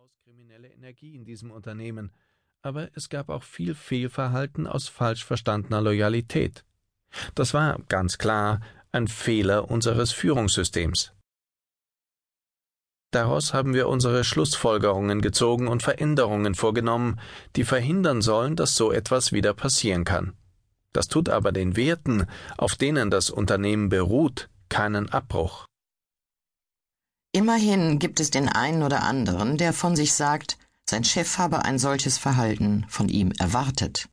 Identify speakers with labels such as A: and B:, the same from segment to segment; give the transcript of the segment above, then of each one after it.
A: durchaus kriminelle Energie in diesem Unternehmen, aber es gab auch viel Fehlverhalten aus falsch verstandener Loyalität. Das war ganz klar ein Fehler unseres Führungssystems. Daraus haben wir unsere Schlussfolgerungen gezogen und Veränderungen vorgenommen, die verhindern sollen, dass so etwas wieder passieren kann. Das tut aber den Werten, auf denen das Unternehmen beruht, keinen Abbruch.
B: Immerhin gibt es den einen oder anderen, der von sich sagt, sein Chef habe ein solches Verhalten von ihm erwartet.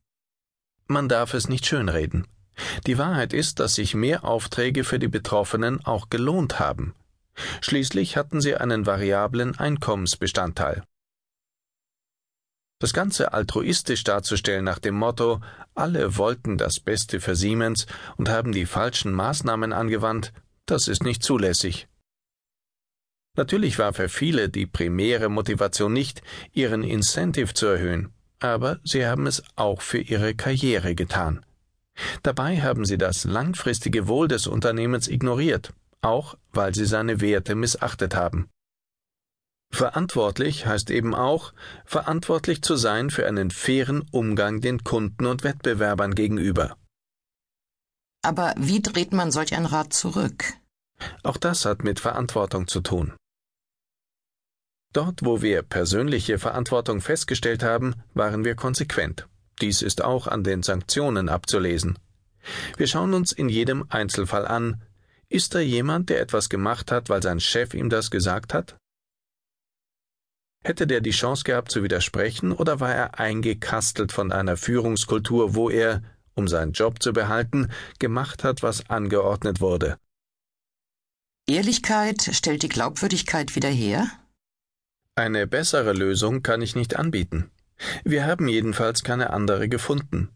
A: Man darf es nicht schönreden. Die Wahrheit ist, dass sich mehr Aufträge für die Betroffenen auch gelohnt haben. Schließlich hatten sie einen variablen Einkommensbestandteil. Das Ganze altruistisch darzustellen nach dem Motto, alle wollten das Beste für Siemens und haben die falschen Maßnahmen angewandt, das ist nicht zulässig. Natürlich war für viele die primäre Motivation nicht, ihren Incentive zu erhöhen, aber sie haben es auch für ihre Karriere getan. Dabei haben sie das langfristige Wohl des Unternehmens ignoriert, auch weil sie seine Werte missachtet haben. Verantwortlich heißt eben auch, verantwortlich zu sein für einen fairen Umgang den Kunden und Wettbewerbern gegenüber.
B: Aber wie dreht man solch ein Rad zurück?
A: Auch das hat mit Verantwortung zu tun. Dort, wo wir persönliche Verantwortung festgestellt haben, waren wir konsequent. Dies ist auch an den Sanktionen abzulesen. Wir schauen uns in jedem Einzelfall an, ist da jemand, der etwas gemacht hat, weil sein Chef ihm das gesagt hat? Hätte der die Chance gehabt zu widersprechen, oder war er eingekastelt von einer Führungskultur, wo er, um seinen Job zu behalten, gemacht hat, was angeordnet wurde?
B: Ehrlichkeit stellt die Glaubwürdigkeit wieder her?
A: Eine bessere Lösung kann ich nicht anbieten. Wir haben jedenfalls keine andere gefunden.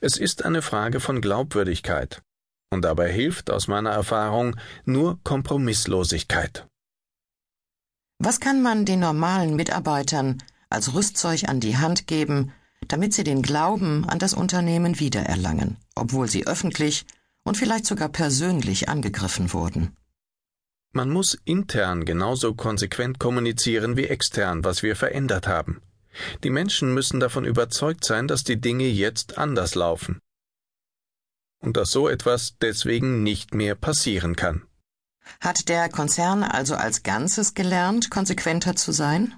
A: Es ist eine Frage von Glaubwürdigkeit. Und dabei hilft aus meiner Erfahrung nur Kompromisslosigkeit.
B: Was kann man den normalen Mitarbeitern als Rüstzeug an die Hand geben, damit sie den Glauben an das Unternehmen wiedererlangen, obwohl sie öffentlich und vielleicht sogar persönlich angegriffen wurden?
A: Man muss intern genauso konsequent kommunizieren wie extern, was wir verändert haben. Die Menschen müssen davon überzeugt sein, dass die Dinge jetzt anders laufen. Und dass so etwas deswegen nicht mehr passieren kann.
B: Hat der Konzern also als Ganzes gelernt, konsequenter zu sein?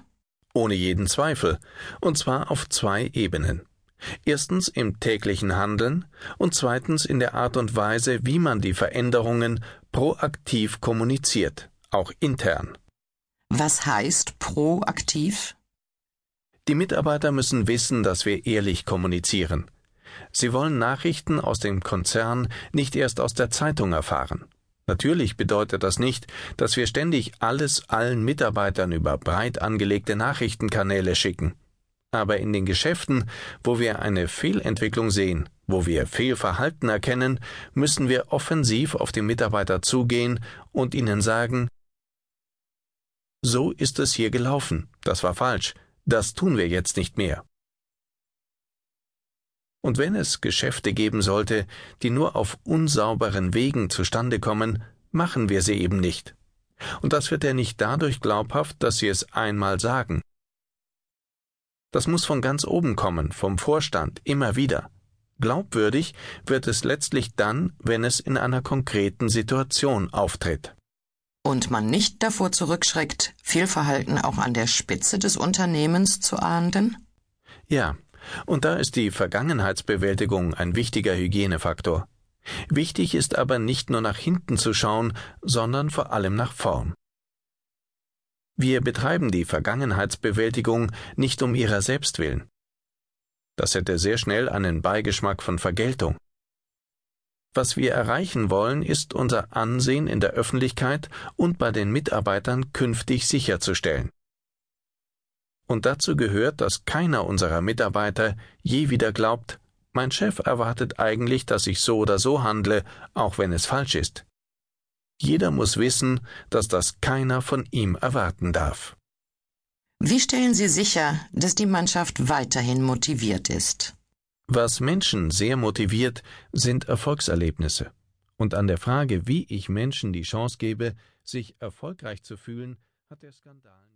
A: Ohne jeden Zweifel, und zwar auf zwei Ebenen. Erstens im täglichen Handeln und zweitens in der Art und Weise, wie man die Veränderungen proaktiv kommuniziert, auch intern.
B: Was heißt proaktiv?
A: Die Mitarbeiter müssen wissen, dass wir ehrlich kommunizieren. Sie wollen Nachrichten aus dem Konzern nicht erst aus der Zeitung erfahren. Natürlich bedeutet das nicht, dass wir ständig alles allen Mitarbeitern über breit angelegte Nachrichtenkanäle schicken. Aber in den Geschäften, wo wir eine Fehlentwicklung sehen, wo wir Fehlverhalten erkennen, müssen wir offensiv auf die Mitarbeiter zugehen und ihnen sagen, so ist es hier gelaufen, das war falsch, das tun wir jetzt nicht mehr. Und wenn es Geschäfte geben sollte, die nur auf unsauberen Wegen zustande kommen, machen wir sie eben nicht. Und das wird ja nicht dadurch glaubhaft, dass sie es einmal sagen. Das muss von ganz oben kommen, vom Vorstand, immer wieder. Glaubwürdig wird es letztlich dann, wenn es in einer konkreten Situation auftritt.
B: Und man nicht davor zurückschreckt, Fehlverhalten auch an der Spitze des Unternehmens zu ahnden?
A: Ja, und da ist die Vergangenheitsbewältigung ein wichtiger Hygienefaktor. Wichtig ist aber nicht nur nach hinten zu schauen, sondern vor allem nach vorn. Wir betreiben die Vergangenheitsbewältigung nicht um ihrer selbst willen. Das hätte sehr schnell einen Beigeschmack von Vergeltung. Was wir erreichen wollen, ist unser Ansehen in der Öffentlichkeit und bei den Mitarbeitern künftig sicherzustellen. Und dazu gehört, dass keiner unserer Mitarbeiter je wieder glaubt, mein Chef erwartet eigentlich, dass ich so oder so handle, auch wenn es falsch ist. Jeder muss wissen, dass das keiner von ihm erwarten darf.
B: Wie stellen Sie sicher, dass die Mannschaft weiterhin motiviert ist?
A: Was Menschen sehr motiviert, sind Erfolgserlebnisse. Und an der Frage, wie ich Menschen die Chance gebe, sich erfolgreich zu fühlen, hat der Skandal